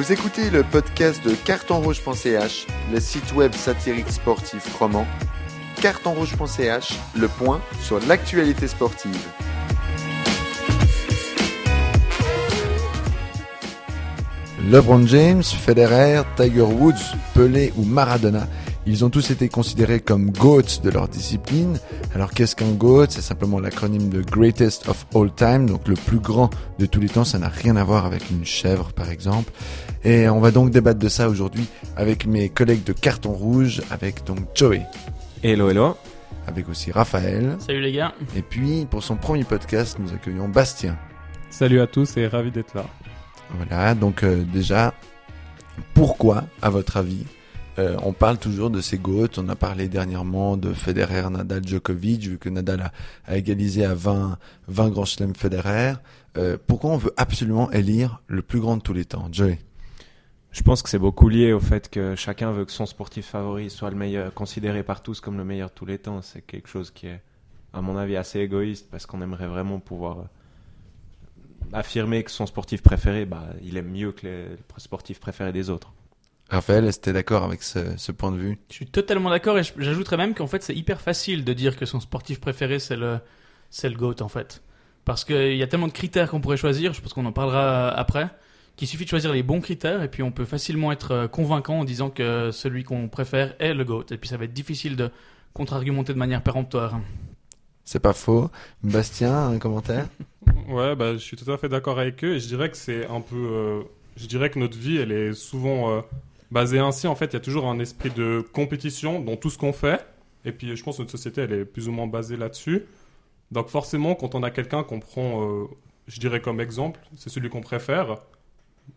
Vous écoutez le podcast de cartonrouge.ch, le site web satirique sportif roman. Cartonrouge.ch, le point sur l'actualité sportive. LeBron James, Federer, Tiger Woods, Pelé ou Maradona, ils ont tous été considérés comme GOATs de leur discipline. Alors qu'est-ce qu'un GOAT? C'est simplement l'acronyme de Greatest of All Time, donc le plus grand de tous les temps. Ça n'a rien à voir avec une chèvre par exemple. Et on va donc débattre de ça aujourd'hui avec mes collègues de Carton Rouge, avec donc Joey. Hello, hello. Avec aussi Raphaël. Salut les gars. Et puis pour son premier podcast, nous accueillons Bastien. Salut à tous et ravi d'être là. Voilà, donc euh, déjà, pourquoi, à votre avis, euh, on parle toujours de ces GOAT, on a parlé dernièrement de Federer, Nadal, Djokovic, vu que Nadal a, égalisé à 20, 20 grands chelems Federer. Euh, pourquoi on veut absolument élire le plus grand de tous les temps Joey? Je pense que c'est beaucoup lié au fait que chacun veut que son sportif favori soit le meilleur, considéré par tous comme le meilleur de tous les temps. C'est quelque chose qui est, à mon avis, assez égoïste parce qu'on aimerait vraiment pouvoir affirmer que son sportif préféré, bah, il est mieux que les sportifs préférés des autres. Raphaël, est-ce que d'accord avec ce, point de vue? Je suis totalement d'accord et j'ajouterais même qu'en fait c'est hyper facile de dire que son sportif préféré c'est le, c'est le GOAT en fait. Parce qu'il y a tellement de critères qu'on pourrait choisir, je pense qu'on en parlera après, qu'il suffit de choisir les bons critères et puis on peut facilement être euh, convaincant en disant que celui qu'on préfère est le GOAT. Et puis ça va être difficile de contre-argumenter de manière péremptoire. C'est pas faux. Bastien, un commentaire? Ouais, bah, je suis tout à fait d'accord avec eux et je dirais que c'est un peu. Euh, je dirais que notre vie, elle est souvent euh, basée ainsi. En fait, il y a toujours un esprit de compétition dans tout ce qu'on fait. Et puis, je pense que notre société, elle est plus ou moins basée là-dessus. Donc, forcément, quand on a quelqu'un qu'on prend, euh, je dirais comme exemple, c'est celui qu'on préfère,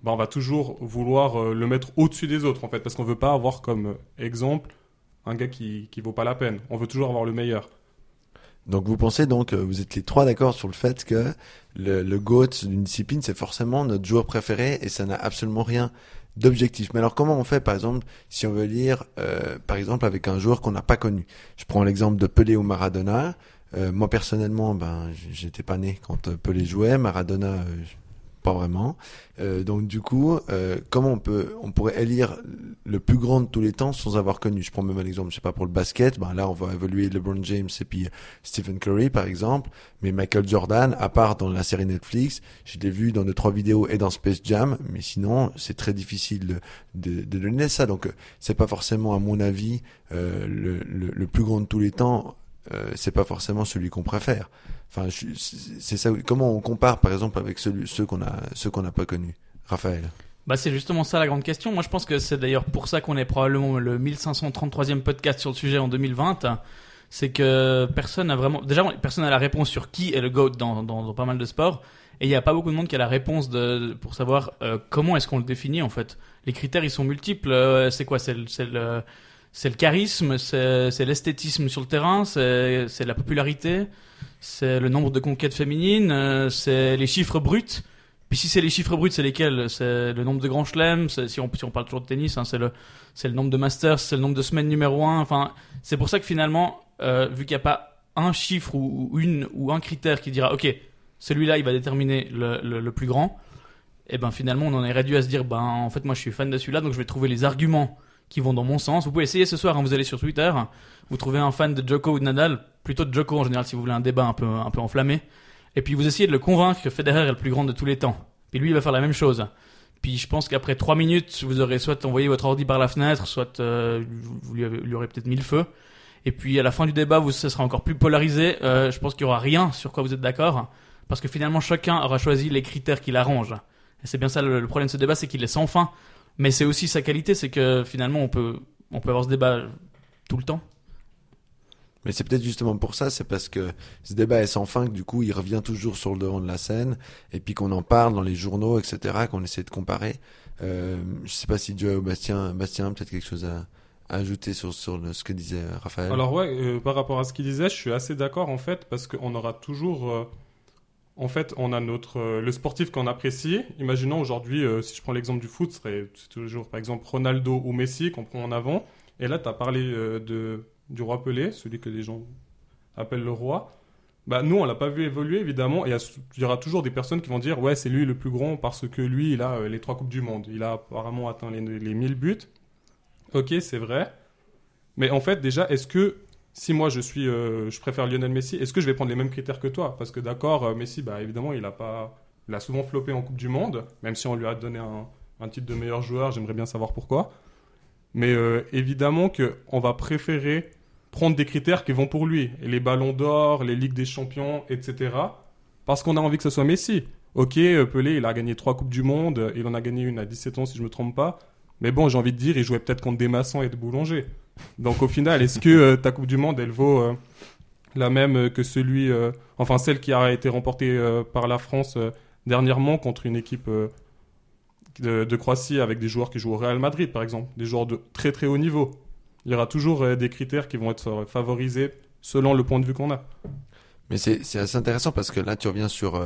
bah, on va toujours vouloir le mettre au-dessus des autres, en fait, parce qu'on veut pas avoir comme exemple un gars qui, qui vaut pas la peine. On veut toujours avoir le meilleur. Donc vous pensez donc, euh, vous êtes les trois d'accord sur le fait que le, le GOAT d'une discipline, c'est forcément notre joueur préféré et ça n'a absolument rien d'objectif. Mais alors comment on fait par exemple si on veut lire euh, par exemple avec un joueur qu'on n'a pas connu? Je prends l'exemple de Pelé ou Maradona. Euh, moi personnellement, ben j'étais pas né quand Pelé jouait. Maradona, pas vraiment. Euh, donc du coup, euh, comment on peut, on pourrait élire le plus grand de tous les temps sans avoir connu? Je prends même un exemple, je sais pas pour le basket, ben là on va évoluer LeBron James et puis Stephen Curry par exemple, mais Michael Jordan, à part dans la série Netflix, je l'ai vu dans deux trois vidéos et dans Space Jam, mais sinon c'est très difficile de, donner ça. Donc c'est pas forcément à mon avis euh, le, le, plus grand de tous les temps. C'est pas forcément celui qu'on préfère. Enfin, c'est ça. Comment on compare, par exemple, avec ceux qu'on a, ceux qu'on n'a pas connus, Raphaël? Bah c'est justement ça la grande question. Moi je pense que c'est d'ailleurs pour ça qu'on est probablement le 1533e podcast sur le sujet en 2020. C'est que personne n'a vraiment, déjà personne n'a la réponse sur qui est le GOAT dans, dans, pas mal de sports. Et il n'y a pas beaucoup de monde qui a la réponse pour savoir euh, comment est-ce qu'on le définit en fait. Les critères ils sont multiples. Euh, c'est quoi? C'est le, c'est le charisme, c'est l'esthétisme sur le terrain, c'est la popularité, c'est le nombre de conquêtes féminines, euh, c'est les chiffres bruts. Puis si c'est les chiffres bruts, c'est lesquels? C'est le nombre de grands chelems, si on, si on parle toujours de tennis, hein, c'est le, nombre de masters, c'est le nombre de semaines numéro un. Enfin, c'est pour ça que finalement, euh, vu qu'il n'y a pas un chiffre ou, une ou un critère qui dira, ok, celui-là, il va déterminer le, le, plus grand, et eh ben finalement, on en est réduit à se dire, ben en fait, moi, je suis fan de celui-là, donc je vais trouver les arguments qui vont dans mon sens. Vous pouvez essayer ce soir, hein, vous allez sur Twitter, vous trouvez un fan de Joko ou de Nadal, plutôt de Joko en général si vous voulez un débat un peu, un peu enflammé, et puis vous essayez de le convaincre que Federer est le plus grand de tous les temps. Puis lui, il va faire la même chose. Puis je pense qu'après 3 minutes, vous aurez soit envoyé votre ordi par la fenêtre, soit euh, vous lui, aurez peut-être mis le feu. Et puis à la fin du débat, vous, ce sera encore plus polarisé. Euh, je pense qu'il y aura rien sur quoi vous êtes d'accord, parce que finalement chacun aura choisi les critères qui l'arrangent. Et c'est bien ça le, le problème de ce débat, c'est qu'il est sans fin. Mais c'est aussi sa qualité, c'est que finalement, on peut, on peut avoir ce débat tout le temps. Mais c'est peut-être justement pour ça, c'est parce que ce débat est sans fin que du coup il revient toujours sur le devant de la scène et puis qu'on en parle dans les journaux, etc., qu'on essaie de comparer. Euh, je sais pas si Joe ou Bastien, Bastien peut-être quelque chose à, ajouter sur, sur ce que disait Raphaël. Alors ouais, euh, par rapport à ce qu'il disait, je suis assez d'accord en fait parce qu'on aura toujours euh, en fait, on a notre euh, le sportif qu'on apprécie. Imaginons aujourd'hui, euh, si je prends l'exemple du foot, c'est toujours par exemple Ronaldo ou Messi qu'on prend en avant. Et là, tu as parlé euh, de, du roi Pelé, celui que les gens appellent le roi. bah nous on l'a pas vu évoluer évidemment et il y aura toujours des personnes qui vont dire ouais c'est lui le plus grand parce que lui il a les trois coupes du monde il a apparemment atteint les, les 1000 buts ok c'est vrai mais en fait déjà est-ce que si moi je suis euh, je préfère Lionel Messi est-ce que je vais prendre les mêmes critères que toi? Parce que d'accord euh, Messi bah évidemment il a pas il souvent floppé en coupe du monde même si on lui a donné un, un titre de meilleur joueur j'aimerais bien savoir pourquoi mais euh, évidemment que on va préférer prendre des critères qui vont pour lui. Et les ballons d'or, les ligues des champions, etc. Parce qu'on a envie que ce soit Messi. Ok, Pelé, il a gagné trois Coupes du Monde. Il en a gagné une à 17 ans, si je me trompe pas. Mais bon, j'ai envie de dire, il jouait peut-être contre des maçons et des boulangers. Donc au final, est-ce que euh, ta Coupe du Monde, elle vaut euh, la même euh, que celui... enfin, celle qui a été remportée par la France dernièrement contre une équipe de, de Croatie avec des joueurs qui jouent au Real Madrid, par exemple. Des joueurs de très très haut niveau. Il y aura toujours des critères qui vont être favorisés selon le point de vue qu'on a. Mais c'est assez intéressant parce que là, tu reviens sur.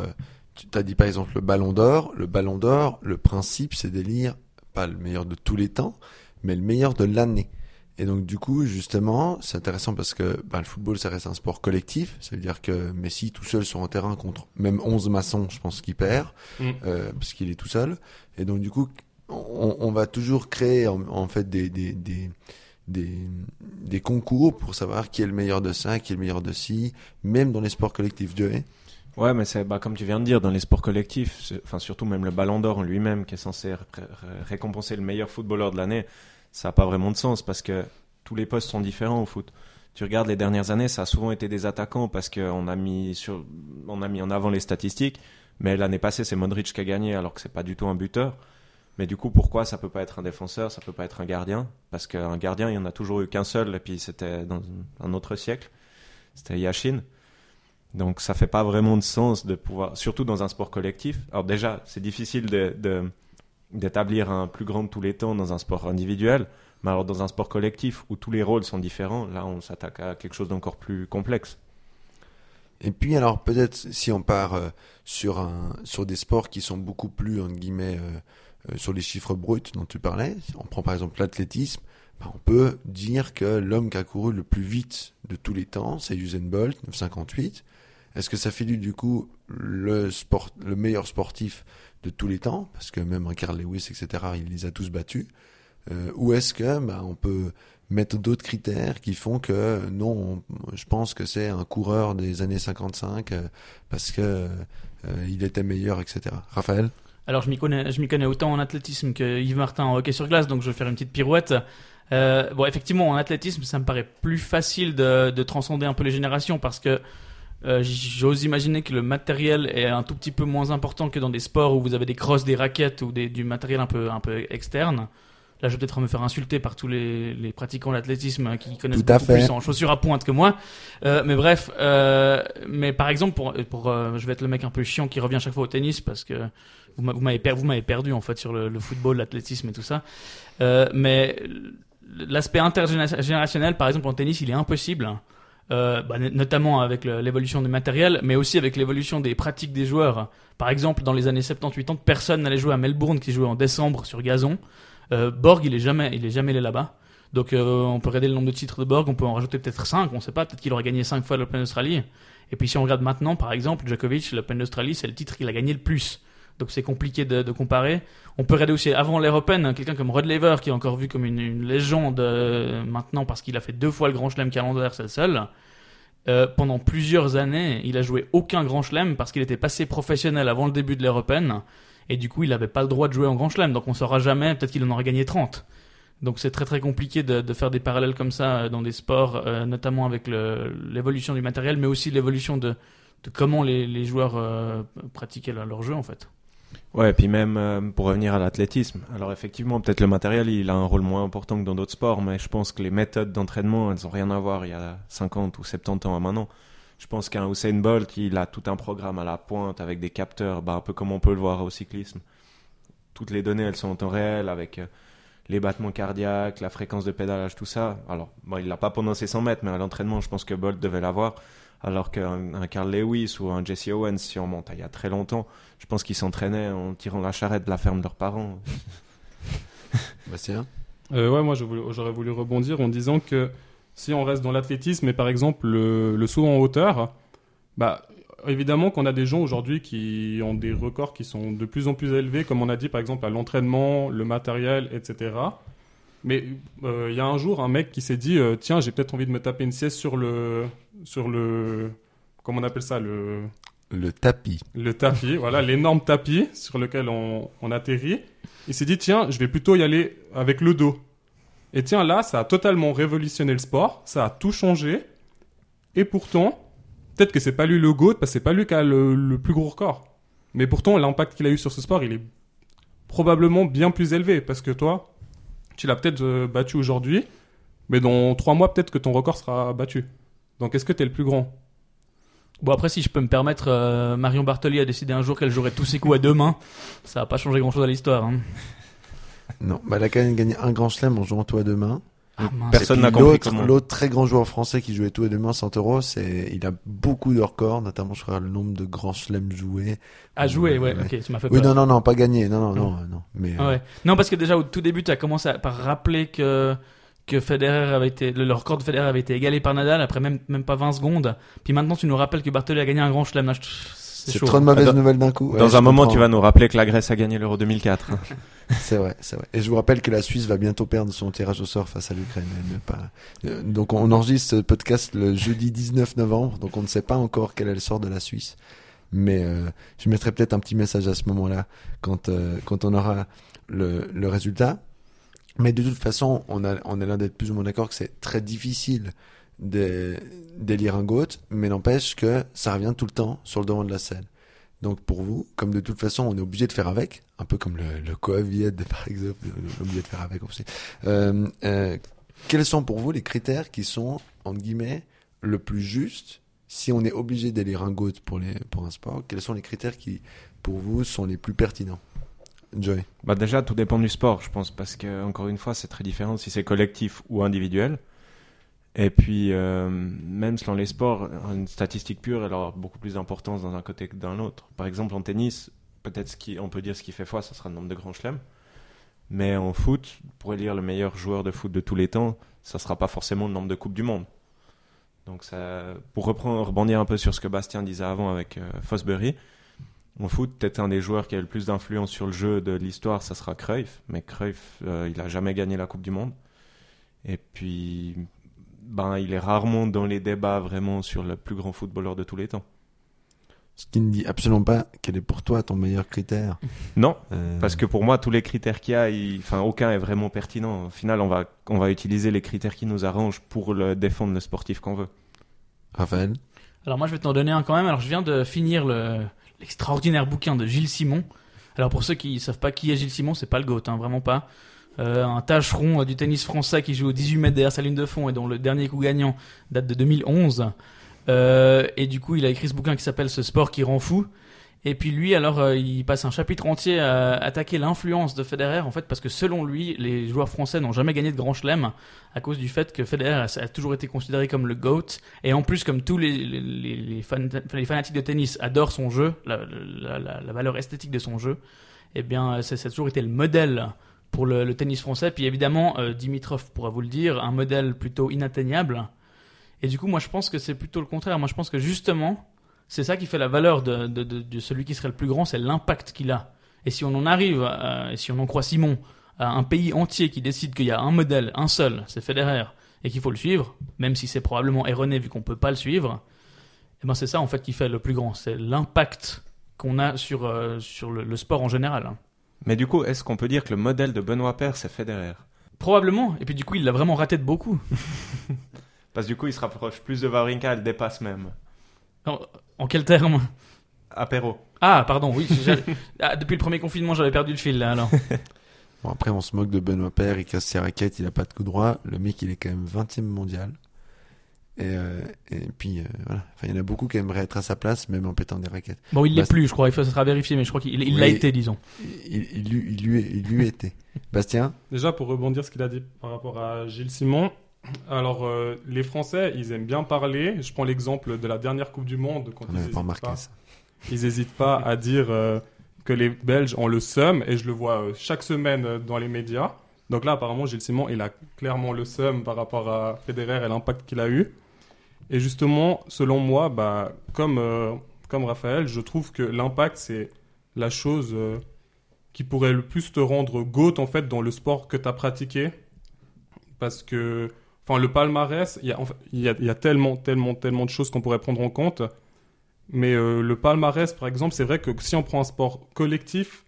tu as dit par exemple le ballon d'or. Le ballon d'or, le principe, c'est d'élire pas le meilleur de tous les temps, mais le meilleur de l'année. Et donc, du coup, justement, c'est intéressant parce que bah, le football, ça reste un sport collectif. Ça veut dire que Messi, tout seul sur un terrain contre même 11 maçons, je pense qu'il perd, Mm. euh, parce qu'il est tout seul. Et donc, du coup, on, on va toujours créer en, en fait des, des, des, des, des concours pour savoir qui est le meilleur de ça, qui est le meilleur de ci, même dans les sports collectifs. Joey Ouais, mais c'est bah, comme tu viens de dire, dans les sports collectifs, enfin surtout même le Ballon d'Or en lui-même, qui est censé ré- ré- récompenser le meilleur footballeur de l'année, ça n'a pas vraiment de sens parce que tous les postes sont différents au foot. Tu regardes les dernières années, ça a souvent été des attaquants parce qu'on a mis sur, on a mis en avant les statistiques. Mais l'année passée, c'est Modric qui a gagné alors que c'est pas du tout un buteur. Mais du coup, pourquoi ça peut pas être un défenseur, ça peut pas être un gardien? Parce qu'un gardien, il y en a toujours eu qu'un seul, et puis c'était dans un autre siècle. C'était Yashin. Donc ça fait pas vraiment de sens de pouvoir, surtout dans un sport collectif. Alors déjà, c'est difficile de, de- d'établir un plus grand de tous les temps dans un sport individuel, mais alors dans un sport collectif où tous les rôles sont différents, là on s'attaque à quelque chose d'encore plus complexe. Et puis alors peut-être si on part euh, sur un sur des sports qui sont beaucoup plus entre guillemets euh, euh, sur les chiffres bruts dont tu parlais, on prend par exemple l'athlétisme, ben, on peut dire que l'homme qui a couru le plus vite de tous les temps, c'est Usain Bolt, 958. Est-ce que ça fait du, coup le meilleur sportif de tous les temps? Parce que même un Carl Lewis etc. il les a tous battus euh, ou est-ce que ben, on peut mettre d'autres critères qui font que non, on- je pense que c'est un coureur des années 55 euh, parce que euh, il était meilleur, etc. Raphaël? Alors je m'y connais, connais autant en athlétisme que Yves Martin en hockey sur glace, donc je vais faire une petite pirouette. Bon, effectivement, en athlétisme, ça me paraît plus facile de, de transcender un peu les générations parce que euh, j'ose imaginer que le matériel est un tout petit peu moins important que dans des sports où vous avez des crosses, des raquettes ou des, du matériel un peu, un peu externe. Là, je vais peut-être me faire insulter par tous les, les pratiquants d'athlétisme qui connaissent beaucoup fait. plus en chaussures à pointe que moi. Euh, mais bref, euh, mais par exemple, pour, pour euh, je vais être le mec un peu chiant qui revient chaque fois au tennis parce que vous m'a- vous m'avez per- vous m'avez perdu en fait sur le, le football, l'athlétisme et tout ça. Mais l'aspect intergénérationnel, par exemple en tennis, il est impossible. Euh, bah, notamment avec l'évolution du matériel, mais aussi avec l'évolution des pratiques des joueurs. Par exemple, dans les années 70-80, personne n'allait jouer à Melbourne qui jouait en décembre sur gazon. Euh, Borg, il est jamais, il est jamais allé là-bas. Donc, euh, on peut regarder le nombre de titres de Borg, on peut en rajouter peut-être 5, on sait pas, peut-être qu'il aurait gagné 5 fois l'Open d'Australie. Et puis, si on regarde maintenant, par exemple, Djokovic, l'Open d'Australie, c'est le titre qu'il a gagné le plus. Donc, c'est compliqué de, comparer. On peut regarder aussi avant l'Air Open, quelqu'un comme Rod Laver, qui est encore vu comme une, légende euh, maintenant parce qu'il a fait deux fois le Grand Chelem calendaire, c'est le seul. Euh, pendant plusieurs années, il a joué aucun Grand Chelem parce qu'il était passé professionnel avant le début de Open. Et du coup, il n'avait pas le droit de jouer en Grand Chelem. Donc, on saura jamais. Peut-être qu'il en aurait gagné 30. Donc, c'est très très compliqué de, faire des parallèles comme ça euh, dans des sports, notamment avec l'évolution du matériel, mais aussi l'évolution de, de comment les, joueurs pratiquaient leur jeu, en fait. Ouais, et puis même euh, pour revenir à l'athlétisme. Alors effectivement, peut-être le matériel, il a un rôle moins important que dans d'autres sports, mais je pense que les méthodes d'entraînement, elles ont rien à voir il y a 50 ou 70 ans à maintenant. Je pense qu'un Usain Bolt, il a tout un programme à la pointe avec des capteurs, bah, un peu comme on peut le voir au cyclisme. Toutes les données, elles sont en temps réel avec euh, les battements cardiaques, la fréquence de pédalage, tout ça. Alors, bon, il l'a pas pendant ses 100 mètres, mais à l'entraînement, je pense que Bolt devait l'avoir. Alors qu'un un Carl Lewis ou un Jesse Owens, si on monte il y a très longtemps, je pense qu'ils s'entraînaient en tirant la charrette de la ferme de leurs parents. Bastien Euh, ouais, moi j'aurais voulu rebondir en disant que si on reste dans l'athlétisme et par exemple le, le saut en hauteur, Bah, évidemment qu'on a des gens aujourd'hui qui ont des records qui sont de plus en plus élevés, comme on a dit par exemple à l'entraînement, le matériel, etc. Mais euh, il y a un jour un mec qui s'est dit euh, tiens j'ai peut-être envie de me taper une sieste sur le sur le comment on appelle ça le Le tapis. le tapis, voilà, l'énorme tapis sur lequel on, on atterrit. Il s'est dit, tiens, je vais plutôt y aller avec le dos. Et tiens, là, ça a totalement révolutionné le sport, ça a tout changé. Et pourtant, peut-être que c'est pas lui le GOAT, parce que c'est pas lui qui a le, le plus gros record. Mais pourtant, l'impact qu'il a eu sur ce sport, il est probablement bien plus élevé. Parce que toi, tu l'as peut-être euh, battu aujourd'hui, mais dans trois mois, peut-être que ton record sera battu. Donc, est-ce que tu es le plus grand? Bon, après, si je peux me permettre, euh, Marion Bartoli a décidé un jour qu'elle jouerait tous ses coups à deux mains. Ça va pas changer grand chose à l'histoire. Hein. Non, bah, elle a quand même gagné un grand chelem en jouant tout à deux mains. Ah. Personne n'a compris l'autre- comment. L'autre très grand joueur français qui jouait tout à deux mains, Santoro, c'est, il a beaucoup de records, notamment, je crois, le nombre de grands chelems joués. À jouer, ouais, Ouais. ok, tu m'as fait Oui, peur. non, non, non, pas gagné. Non, non, non, non. Mais, Ah euh, ouais. Non, parce que déjà au tout début, tu as commencé à- par rappeler que que Federer avait été le, record de Federer avait été égalé par Nadal après même même pas 20 secondes. Puis maintenant, tu nous rappelles que Bartoli a gagné un grand chelem. C'est trop de mauvaises Dans- nouvelles d'un coup. Ouais, Dans un moment, comprends. tu vas nous rappeler que la Grèce a gagné l'Euro 2004. C'est vrai, c'est vrai. Et je vous rappelle que la Suisse va bientôt perdre son tirage au sort face à l'Ukraine. Pas- Euh, Donc on enregistre ce podcast le jeudi 19 novembre, donc on ne sait pas encore quel est le sort de la Suisse. Mais euh, je mettrai peut-être un petit message à ce moment-là quand euh, quand on aura le, le résultat. Mais de toute façon, on a l'air d'être plus ou moins d'accord que c'est très difficile d'élire un GOAT, mais n'empêche que ça revient tout le temps sur le devant de la scène. Donc pour vous, comme de toute façon on est obligé de faire avec, un peu comme le, le Covid par exemple, on est obligé de faire avec aussi. Euh, euh, quels sont pour vous les critères qui sont entre guillemets le plus juste si on est obligé d'élire un GOAT pour les pour un sport? Quels sont les critères qui pour vous sont les plus pertinents? Bah déjà, tout dépend du sport, je pense, parce que encore une fois, c'est très différent si c'est collectif ou individuel. Et puis, euh, même selon les sports, une statistique pure, elle aura beaucoup plus d'importance dans un côté que dans l'autre. Par exemple, en tennis, peut-être ce on peut dire ce qui fait foi, ça sera le nombre de grands chelems. Mais en foot, pour élire le meilleur joueur de foot de tous les temps, ça sera pas forcément le nombre de coupes du monde. Donc, ça, pour reprendre, rebondir un peu sur ce que Bastien disait avant avec euh, Fosbury, en foot, peut-être un des joueurs qui a le plus d'influence sur le jeu de l'histoire, ça sera Cruyff. Mais Cruyff, euh, il a jamais gagné la Coupe du Monde. Et puis, ben, il est rarement dans les débats vraiment sur le plus grand footballeur de tous les temps. Ce qui ne dit absolument pas quel est pour toi ton meilleur critère. Non, Euh, parce que pour moi, tous les critères qu'il y a, il- enfin, aucun est vraiment pertinent. Au final, on va, on va utiliser les critères qui nous arrangent pour le défendre le sportif qu'on veut. Raphaël? Alors moi, je vais t'en donner un quand même. Alors je viens de finir le l'extraordinaire bouquin de Gilles Simon. Alors pour ceux qui savent pas qui est Gilles Simon, c'est pas le GOAT, hein, vraiment pas. Euh, un tâcheron euh, du tennis français qui joue au 18 mètres derrière sa ligne de fond et dont le dernier coup gagnant date de 2011. Euh, et du coup, il a écrit ce bouquin qui s'appelle Ce sport qui rend fou. Et puis lui, alors, euh, il passe un chapitre entier à attaquer l'influence de Federer, en fait, parce que selon lui, les joueurs français n'ont jamais gagné de grand chelem à cause du fait que Federer a, a toujours été considéré comme le GOAT. Et en plus, comme tous les, les, les, fan- les fanatiques de tennis adorent son jeu, la, la, la, la valeur esthétique de son jeu, eh bien, ça a toujours été le modèle pour le, le tennis français. Puis évidemment, euh, Dimitrov pourra vous le dire, un modèle plutôt inatteignable. Et du coup, moi, je pense que c'est plutôt le contraire. Moi, je pense que justement, c'est ça qui fait la valeur de, de, de, de celui qui serait le plus grand, c'est l'impact qu'il a. Et si on en arrive, à- et si on en croit Simon, à un pays entier qui décide qu'il y a un modèle, un seul, c'est Federer, et qu'il faut le suivre, même si c'est probablement erroné vu qu'on peut pas le suivre, eh ben c'est ça en fait qui fait le plus grand, c'est l'impact qu'on a sur, euh, sur le, le sport en général. Mais du coup, est-ce qu'on peut dire que le modèle de Benoît Paire, c'est Federer? Probablement, et puis du coup il l'a vraiment raté de beaucoup. Parce que du coup, il se rapproche plus de Wawrinka, elle dépasse même. En quel terme Apéro. Ah, pardon, oui. j'ai- ah, depuis le premier confinement, j'avais perdu le fil là alors. Bon, après, on se moque de Benoît Père, il casse ses raquettes, il a pas de coup droit. Le mec, il est quand même 20 e mondial. Et, euh, et puis, euh, voilà. Enfin, il y en a beaucoup qui aimeraient être à sa place, même en pétant des raquettes. Bon, il l'est Bast- plus, je crois, il faut ça sera vérifié, mais je crois qu'il il l'a Oui. été, disons. Il, il, lui- il lui, il lui était. Bastien Déjà, pour rebondir ce qu'il a dit par rapport à Gilles Simon, alors euh, les Français, ils aiment bien parler. Je prends l'exemple de la dernière Coupe du Monde. Quand On ils pas n'hésitent pas à dire euh, que les Belges ont le seum, et je le vois euh, chaque semaine dans les médias. Donc là, apparemment, Gilles Simon, il a clairement le seum par rapport à Federer et l'impact qu'il a eu. Et justement, selon moi, bah, comme, comme Raphaël, je trouve que l'impact, c'est la chose qui pourrait le plus te rendre GOAT, en fait, dans le sport que tu as pratiqué. Parce que, enfin, le palmarès, il y a, tellement, tellement, tellement de choses qu'on pourrait prendre en compte. Mais euh, le palmarès, par exemple, c'est vrai que si on prend un sport collectif,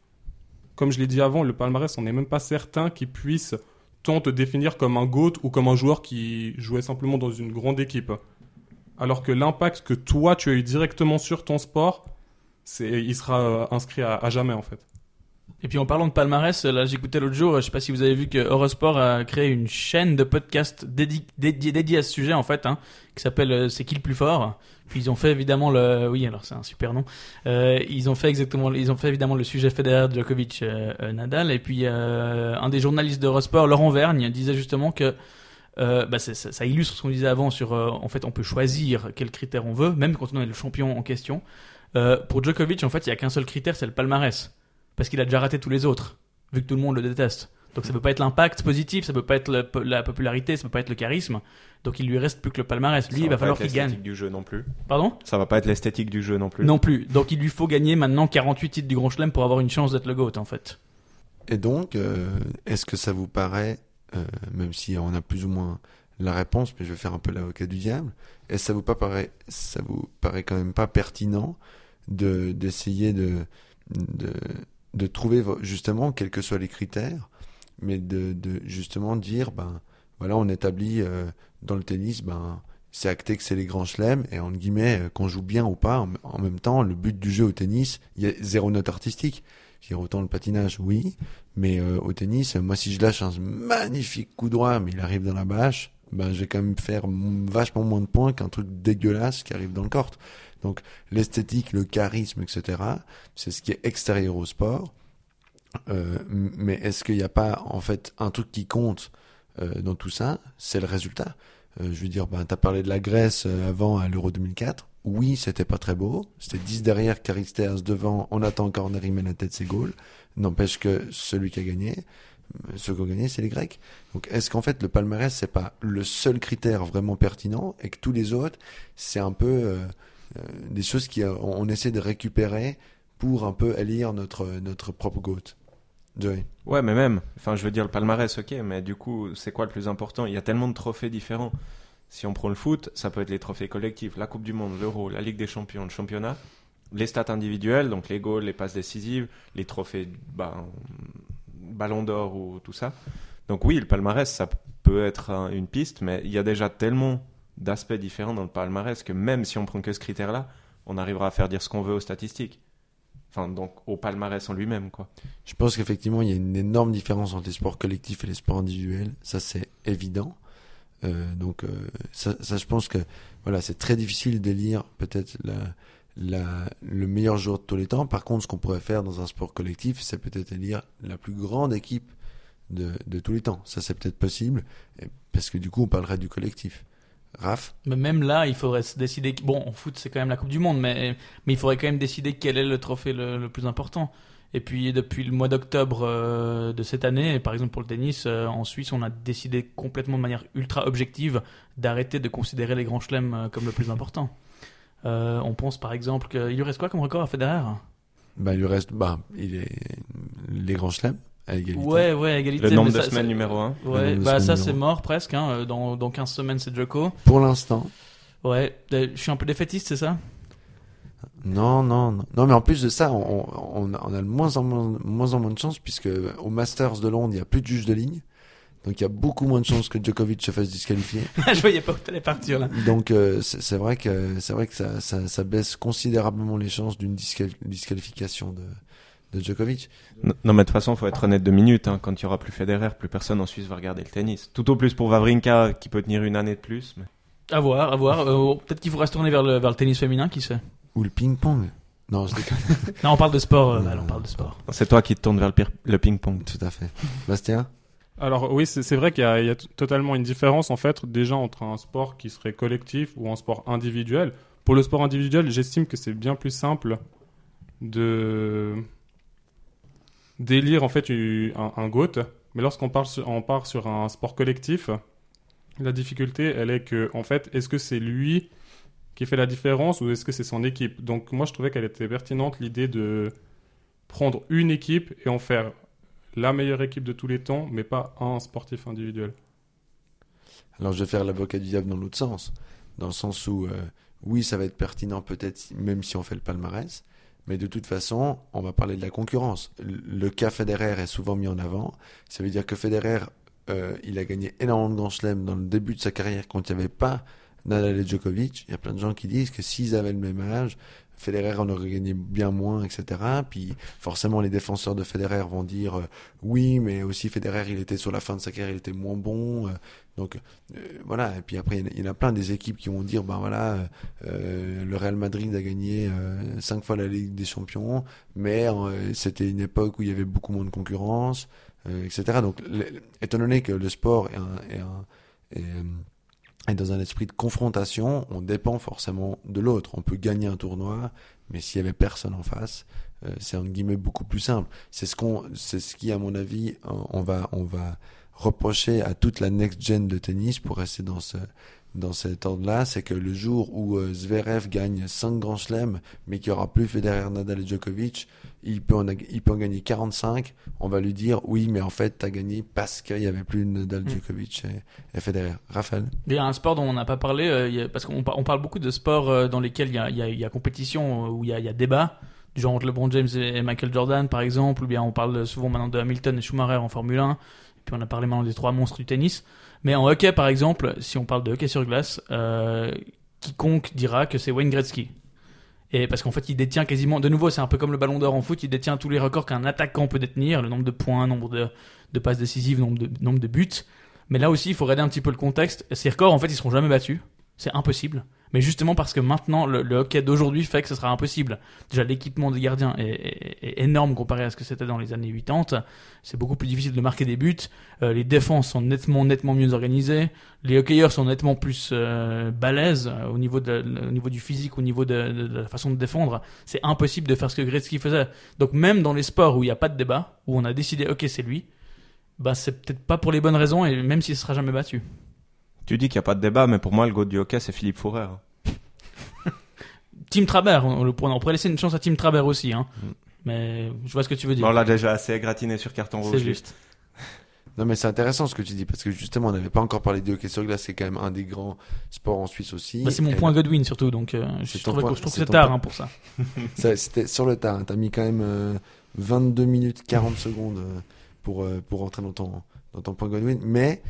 comme je l'ai dit avant, le palmarès, on n'est même pas certain qu'il puisse tant te définir comme un GOAT ou comme un joueur qui jouait simplement dans une grande équipe. Alors que l'impact que toi, tu as eu directement sur ton sport, il sera euh, inscrit à jamais, en fait. Et puis en parlant de palmarès, là j'écoutais l'autre jour, je sais pas si vous avez vu que Eurosport a créé une chaîne de podcast dédi- dédiée dédiée à ce sujet en fait, hein, qui s'appelle euh, C'est qui le plus fort? Puis ils ont fait évidemment le, oui alors c'est un super nom, Euh, ils ont fait exactement, ils ont fait évidemment le sujet Federer, Djokovic, euh, euh, Nadal, et puis euh, un des journalistes d'Eurosport, Laurent Vergne, disait justement que euh, bah, ça, ça illustre ce qu'on disait avant sur, euh, en fait on peut choisir quels critères on veut, même quand on est le champion en question. Euh, pour Djokovic en fait il y a qu'un seul critère, c'est le palmarès parce qu'il a déjà raté tous les autres, vu que tout le monde le déteste. Donc ça peut pas être l'impact positif, ça peut pas être le- la popularité, ça peut pas être le charisme. Donc il lui reste plus que le palmarès. Lui, Ça il va pas falloir être qu'il gagne. l'esthétique du jeu non plus. Pardon? Ça va pas être l'esthétique du jeu non plus. Non plus. Donc il lui faut gagner maintenant 48 titres du Grand Chelem pour avoir une chance d'être le GOAT en fait. Et donc, euh, est-ce que ça vous paraît, euh, même si on a plus ou moins la réponse, mais je vais faire un peu l'avocat du diable, est-ce que ça vous pas paraît, ça vous paraît quand même pas pertinent de d'essayer de, de de trouver justement quels que soient les critères, mais de, justement dire ben voilà on établit euh, dans le tennis ben c'est acté que c'est les grands chelems et en guillemets euh, qu'on joue bien ou pas en, même temps le but du jeu au tennis il y a zéro note artistique. Je autant le patinage oui mais euh, au tennis, moi, si je lâche un magnifique coup droit, mais il arrive dans la bâche, ben, je vais quand même faire vachement moins de points qu'un truc dégueulasse qui arrive dans le court. Donc, l'esthétique, le charisme, etc., c'est ce qui est extérieur au sport. Euh, mais est-ce qu'il n'y a pas, en fait, un truc qui compte euh, dans tout ça C'est le résultat. Euh, je veux dire, ben, t'as parlé de la Grèce euh, avant à l'Euro 2004. Oui, c'était pas très beau. C'était 10 derrière, Caristers devant. On attend encore Neri met la tête, c'est goal. N'empêche que celui qui a gagné, ceux qui ont gagné, c'est les Grecs. Donc, est-ce qu'en fait, le palmarès, c'est pas le seul critère vraiment pertinent et que tous les autres, c'est un peu euh, euh, des choses qui euh, essaie de récupérer pour un peu élire notre notre propre goat? Joey. Ouais, mais même, enfin, je veux dire le palmarès, ok, mais du coup, c'est quoi le plus important? Il y a tellement de trophées différents. Si on prend le foot, ça peut être les trophées collectifs, la Coupe du Monde, l'Euro, la Ligue des Champions, le championnat, les stats individuelles, donc les goals, les passes décisives, les trophées, bah, Ballon d'Or ou tout ça. Donc oui, le palmarès, ça peut être un- une piste, mais il y a déjà tellement d'aspects différents dans le palmarès que même si on prend que ce critère-là, on arrivera à faire dire ce qu'on veut aux statistiques. Enfin, donc au palmarès en lui-même, quoi. Je pense qu'effectivement, il y a une énorme différence entre les sports collectifs et les sports individuels. Ça, c'est évident. Euh, donc, euh, ça, ça, je pense que voilà, c'est très difficile d'élire peut-être la, le meilleur joueur de tous les temps. Par contre, ce qu'on pourrait faire dans un sport collectif, c'est peut-être élire la plus grande équipe de, de tous les temps. Ça, c'est peut-être possible, parce que du coup, on parlerait du collectif. Raph Mais même là, il faudrait se décider. Bon, en foot, c'est quand même la Coupe du Monde, mais, mais il faudrait quand même décider quel est le trophée le, le plus important. Et puis, depuis le mois d'octobre euh, de cette année, par exemple pour le tennis, euh, en Suisse, on a décidé complètement de manière ultra objective d'arrêter de considérer les grands chelems euh, comme le plus important. Euh, on pense par exemple qu'il lui reste quoi comme record à Federer? Bah, il lui reste bah, il est les grands chelems à égalité. Ouais, ouais, égalité. Le nombre mais de ça- semaines numéro 1. Le Ouais, bah ça c'est mort presque. Hein. Dans, dans 15 semaines, c'est Djoko. Pour l'instant, Ouais, euh, je suis un peu défaitiste, c'est ça? Non, non, non. Non, mais en plus de ça, on, on, a- on a de moins en moins, moins en moins de chance puisque au Masters de Londres, il n'y a plus de juge de ligne. Donc il y a beaucoup moins de chances que Djokovic se fasse disqualifier. Je voyais pas où t'allais partir là. Donc euh, c'est vrai que c'est vrai que ça, ça, ça baisse considérablement les chances d'une disqual- disqualification de, de Djokovic. Non, non, mais de toute façon, faut être honnête deux minutes. hein. Quand il y aura plus Federer, plus personne en Suisse va regarder le tennis. Tout au plus pour Vavrinka, qui peut tenir une année de plus. Mais... À voir, à voir. Euh, Peut-être qu'il faudra se tourner vers le, vers le tennis féminin, qui sait. Ou le ping-pong. Non, je déconne. Non, on parle de sport, euh, Euh, on parle de sport. C'est toi qui te tournes vers le, le ping-pong. Tout à fait. Bastien Alors oui, c'est vrai qu'il y a, totalement une différence en fait déjà entre un sport qui serait collectif ou un sport individuel. Pour le sport individuel, j'estime que c'est bien plus simple de d'élire en fait un, un GOAT. Mais lorsqu'on parle sur- on part sur un sport collectif, La difficulté, elle est que, en fait, est-ce que c'est lui qui fait la différence ou est-ce que c'est son équipe? Donc, moi, je trouvais qu'elle était pertinente l'idée de prendre une équipe et en faire la meilleure équipe de tous les temps, mais pas un sportif individuel. Alors je vais faire l'avocat du diable dans l'autre sens, dans le sens où euh, oui, ça va être pertinent peut-être même si on fait le palmarès, mais de toute façon, on va parler de la concurrence. Le cas Federer est souvent mis en avant. Ça veut dire que Federer, euh, il a gagné énormément de Grand Chelem dans le début de sa carrière quand il n'y avait pas Nadal et Djokovic. Il y a plein de gens qui disent que s'ils avaient le même âge, Federer en aurait gagné bien moins, etc. Puis forcément, les défenseurs de Federer vont dire euh, oui, mais aussi Federer, il était sur la fin de sa carrière, il était moins bon. Euh, donc euh, voilà. Et puis après, il y en a plein des équipes qui vont dire ben voilà, le Real Madrid a gagné cinq fois la Ligue des Champions, mais c'était une époque où il y avait beaucoup moins de concurrence, etc. Donc étant donné que le sport est un, est un est, et dans un esprit de confrontation, on dépend forcément de l'autre. On peut gagner un tournoi, mais s'il y avait personne en face, euh, c'est en guillemets beaucoup plus simple. C'est ce qu'on, c'est ce qui, à mon avis, on va, on va reprocher à toute la next gen de tennis pour rester dans ce, dans cet ordre-là, c'est que le jour où euh, Zverev gagne 5 grands chelems, mais qu'il n'y aura plus Federer, Nadal et Djokovic, il peut, en, il peut en gagner 45, on va lui dire oui, mais en fait, tu as gagné parce qu'il n'y avait plus Nadal, mm. Djokovic et, Federer. Raphaël? Il y a un sport dont on n'a pas parlé, euh, parce qu'on on parle beaucoup de sports euh, dans lesquels il y a, y, a, y a, compétition, où il y a, y a débat, du genre entre LeBron James et Michael Jordan, par exemple, ou bien on parle souvent maintenant de Hamilton et Schumacher en Formule 1, et puis on a parlé maintenant des trois monstres du tennis. Mais en hockey, par exemple, si on parle de hockey sur glace, euh, quiconque dira que c'est Wayne Gretzky. Et parce qu'en fait, il détient quasiment, de nouveau, c'est un peu comme le ballon d'or en foot, il détient tous les records qu'un attaquant peut détenir, le nombre de points, nombre de, passes décisives, nombre de, nombre de buts. Mais là aussi, il faut regarder un petit peu le contexte. Ces records, en fait, ils seront jamais battus. C'est impossible mais justement parce que maintenant le, hockey d'aujourd'hui fait que ce sera impossible. Déjà l'équipement des gardiens est, énorme comparé à ce que c'était dans les années 80. C'est beaucoup plus difficile de marquer des buts. Euh, les défenses sont nettement nettement mieux organisées. Les hockeyeurs sont nettement plus euh, balèzes euh, au niveau du physique, au niveau de, la façon de défendre. C'est impossible de faire ce que Gretzky faisait. Donc même dans les sports où il n'y a pas de débat, où on a décidé ok c'est lui, bah c'est peut-être pas pour les bonnes raisons et même s'il sera jamais battu. Tu dis qu'il n'y a pas de débat, mais pour moi, le goût du hockey, c'est Philippe Fourrer. Tim Trabert, on, on, pourrait laisser une chance à Tim Trabert aussi. Hein. Mm. Mais je vois ce que tu veux dire. on l'a déjà assez gratiné sur carton rouge. C'est juste. Non, mais c'est intéressant ce que tu dis, parce que justement, on n'avait pas encore parlé du hockey sur glace, c'est quand même un des grands sports en Suisse aussi. Bah, c'est mon point Godwin surtout, donc euh, je, trouve que, c'est tard hein, pour ça. ça C'était sur le tard, hein. t'as mis quand même 22 euh, minutes 40 secondes euh, pour, pour rentrer dans ton, dans ton point Godwin. Mais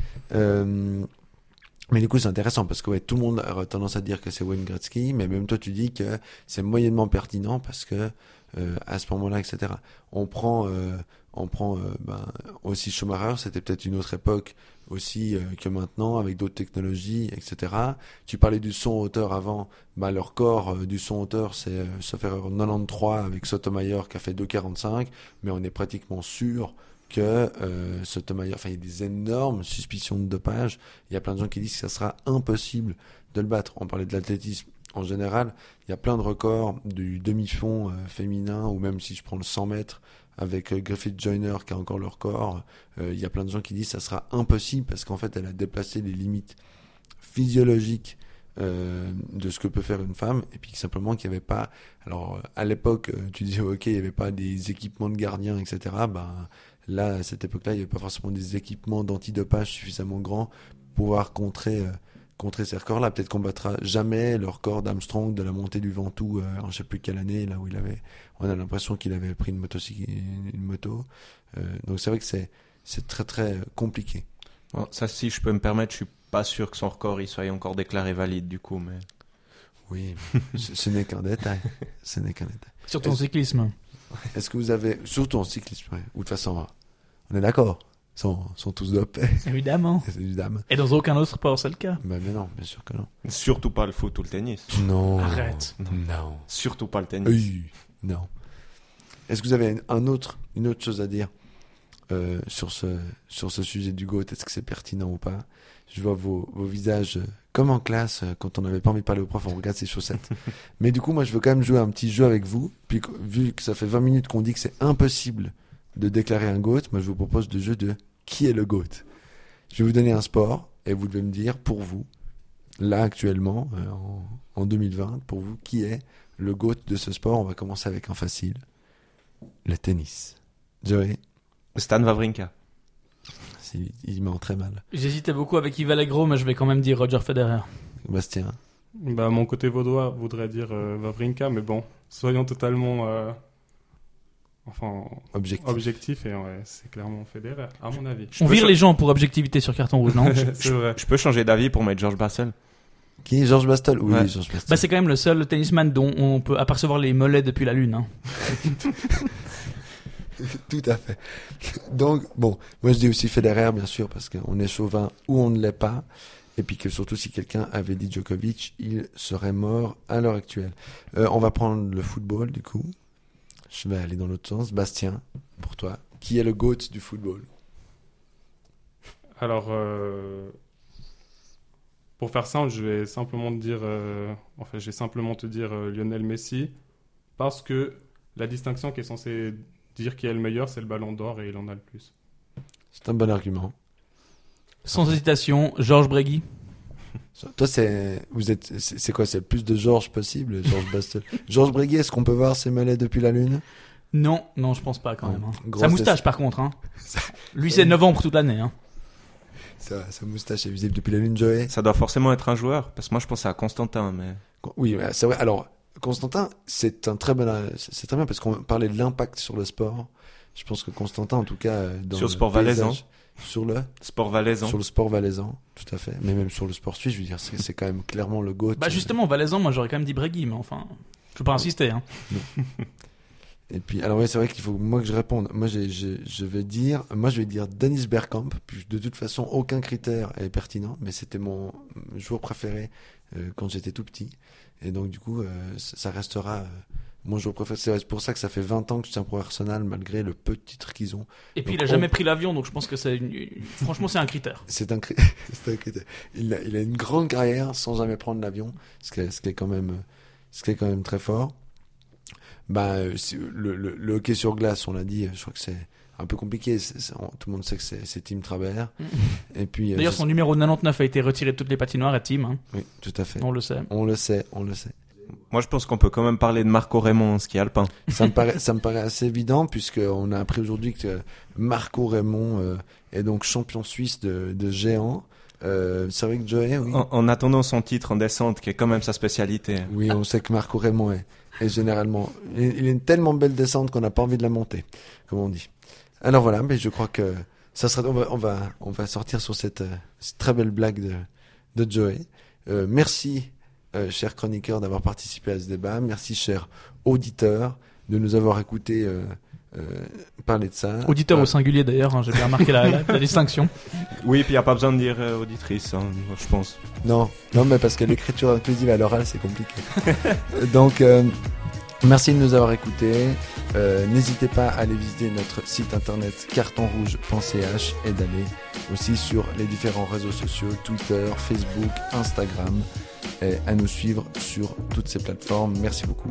mais du coup, c'est intéressant parce que ouais, tout le monde a tendance à dire que c'est Wayne Gretzky, mais même toi, tu dis que c'est moyennement pertinent parce que euh, à ce moment-là, etc. On prend, euh, on prend euh, ben, aussi Schumacher, c'était peut-être une autre époque aussi euh, que maintenant avec d'autres technologies, etc. Tu parlais du son hauteur avant, ben, leur corps du son hauteur, c'est sauf erreur 93 avec Sotomayor qui a fait 2,45, mais on est pratiquement sûr que euh, ce Tomayer, enfin il y a des énormes suspicions de dopage. Il y a plein de gens qui disent que ça sera impossible de le battre. On parlait de l'athlétisme en général. Il y a plein de records du demi-fond euh, féminin ou même si je prends le 100 mètres avec euh, Griffith Joyner qui a encore le record. Euh, il y a plein de gens qui disent que ça sera impossible parce qu'en fait elle a déplacé les limites physiologiques de ce que peut faire une femme et puis simplement qu'il n'y avait pas alors à l'époque tu disais ok il n'y avait pas des équipements de gardiens etc ben Là, à cette époque-là, il n'y avait pas forcément des équipements d'antidopage suffisamment grands pour pouvoir contrer, euh, contrer ces records-là. Peut-être qu'on battra jamais le record d'Armstrong de la montée du Ventoux euh, en je sais plus quelle année, là où il avait, on a l'impression qu'il avait pris une moto. Une moto. Euh, donc c'est vrai que c'est, c'est très très compliqué. ça, si je peux me permettre, je suis pas sûr que son record il soit encore déclaré valide du coup, mais. Oui, ce, n'est qu'un détail. Ce n'est qu'un détail. Surtout en cyclisme. Est-ce que vous avez, surtout en cyclisme, ou de toute façon, on est d'accord. Ils sont, sont, tous dopés. Évidemment. Évidemment. Et dans aucun autre sport, c'est le cas. Bah, mais non, bien sûr que non. Surtout pas le foot ou le tennis. Non. Arrête. Non. Surtout pas le tennis. Oui. Non. Est-ce que vous avez un autre, une autre chose à dire euh, sur, ce, sur ce sujet du GOAT Est-ce que c'est pertinent ou pas? Je vois vos, vos visages euh, comme en classe, euh, quand on n'avait pas envie de parler au prof, on regarde ses chaussettes. Mais du coup, moi, je veux quand même jouer un petit jeu avec vous. Puis, vu que ça fait 20 minutes qu'on dit que c'est impossible de déclarer un GOAT, moi je vous propose le jeu de qui est le GOAT? Je vais vous donner un sport et vous devez me dire pour vous, là actuellement, euh, en, en 2020, pour vous, qui est le GOAT de ce sport? On va commencer avec un facile, le tennis. Joey, Stan Wawrinka. Il, il ment très mal. J'hésitais beaucoup avec Yves Allegro, mais je vais quand même dire Roger Federer. Bastien, Bah, mon côté vaudois voudrait dire euh, Wawrinka, mais bon, soyons totalement euh, enfin, objectif. objectifs et ouais, c'est clairement Federer, à mon avis. On peux vire les gens pour objectivité sur carton rouge, non c'est vrai. Je peux changer d'avis pour mettre George Bassel. Qui est Georges Bastel? Oui, Ouais. Georges Bastel. Bah, c'est quand même le seul tennisman dont on peut apercevoir les mollets depuis la Lune. hein. Tout à fait. Donc, bon, moi je dis aussi Federer, bien sûr, parce qu'on est chauvin ou on ne l'est pas. Et puis que surtout, si quelqu'un avait dit Djokovic, il serait mort à l'heure actuelle. Euh, on va prendre le football, du coup. Je vais aller dans l'autre sens. Bastien, pour toi, qui est le GOAT du football? Alors, euh, pour faire simple, je vais simplement te dire, euh, enfin, je vais simplement te dire Lionel Messi, parce que la distinction qui est censée dire qui est le meilleur, c'est le Ballon d'Or et il en a le plus. C'est un bon argument. Sans hésitation, Georges Bregui. Toi, c'est, vous êtes, c'est quoi C'est le plus de Georges possible, Georges Bastel. Georges Breguet, est-ce qu'on peut voir ses mollets depuis la Lune? Non, non, je pense pas quand même. hein. Sa moustache, par contre. Hein. Lui, c'est novembre toute l'année. Hein. sa, sa moustache est visible depuis la Lune, Joey? Ça doit forcément être un joueur, parce que moi je pensais à Constantin, mais Oui, c'est vrai. Alors, Constantin, c'est un très bon, c'est très bien parce qu'on parlait de l'impact sur le sport. Je pense que Constantin, en tout cas, euh, dans Sur le sport valaisan. sur le, sport valaisan. sur le sport valaisan, tout à fait. Mais même sur le sport suisse, je veux dire, c'est quand même clairement le GOAT. Bah, justement, Valaisan, moi, j'aurais quand même dit Bregui, mais enfin, je peux pas insister. Hein. Et puis, alors oui, c'est vrai qu'il faut moi que je réponde. Moi, je vais dire, moi, je vais dire Dennis Bergkamp. Puis, de toute façon, aucun critère est pertinent, mais c'était mon joueur préféré euh, quand j'étais tout petit. Et donc, du coup, euh, ça restera mon joueur préféré. C'est pour ça que ça fait 20 ans que je tiens pour Arsenal, malgré le peu de titres qu'ils ont. Et puis, Donc, il a on- jamais pris l'avion, donc je pense que c'est. une- Franchement, c'est un critère. C'est un, cri- c'est un critère. Il a, il a une grande carrière sans jamais prendre l'avion, ce qui est, ce qui est quand même, euh, ce qui est quand même très fort. Bah, euh, le, le, le hockey sur glace, on l'a dit, je crois que c'est un peu compliqué. On- tout le monde sait que c'est, Tim Travers. Et puis, euh, D'ailleurs, son numéro 99 a été retiré de toutes les patinoires à Team. Hein. oui, tout à fait. On le sait. On le sait, on le sait. Moi je pense qu'on peut quand même parler de Marco Raymond, ski alpin. Ça me paraît, ça me paraît assez évident puisque on a appris aujourd'hui que Marco Raymond euh, est donc champion suisse de, de géant. Euh, c'est vrai que Joey, oui. En, en attendant son titre en descente, qui est quand même sa spécialité. Oui, on sait que Marco Raymond est, est généralement. Il il a une tellement belle descente qu'on n'a pas envie de la monter, comme on dit. Alors voilà, mais je crois que ça sera. On va, on va, on va sortir sur cette, euh, cette très belle blague de, de Joey. Euh, merci, euh, cher chroniqueur, d'avoir participé à ce débat. Merci, cher auditeur, de nous avoir écouté euh, euh, parler de ça. Auditeur Euh, au singulier d'ailleurs, hein, j'ai bien remarqué la, la- la distinction. Oui, puis il n'y a pas besoin de dire euh, auditrice, hein, je pense. Non, non, mais parce que l'écriture inclusive à l'oral, c'est compliqué. Donc, euh, merci de nous avoir écoutés. Euh, N'hésitez pas à aller visiter notre site internet cartonrouge.ch et d'aller aussi sur les différents réseaux sociaux, Twitter, Facebook, Instagram, et à nous suivre sur toutes ces plateformes. Merci beaucoup.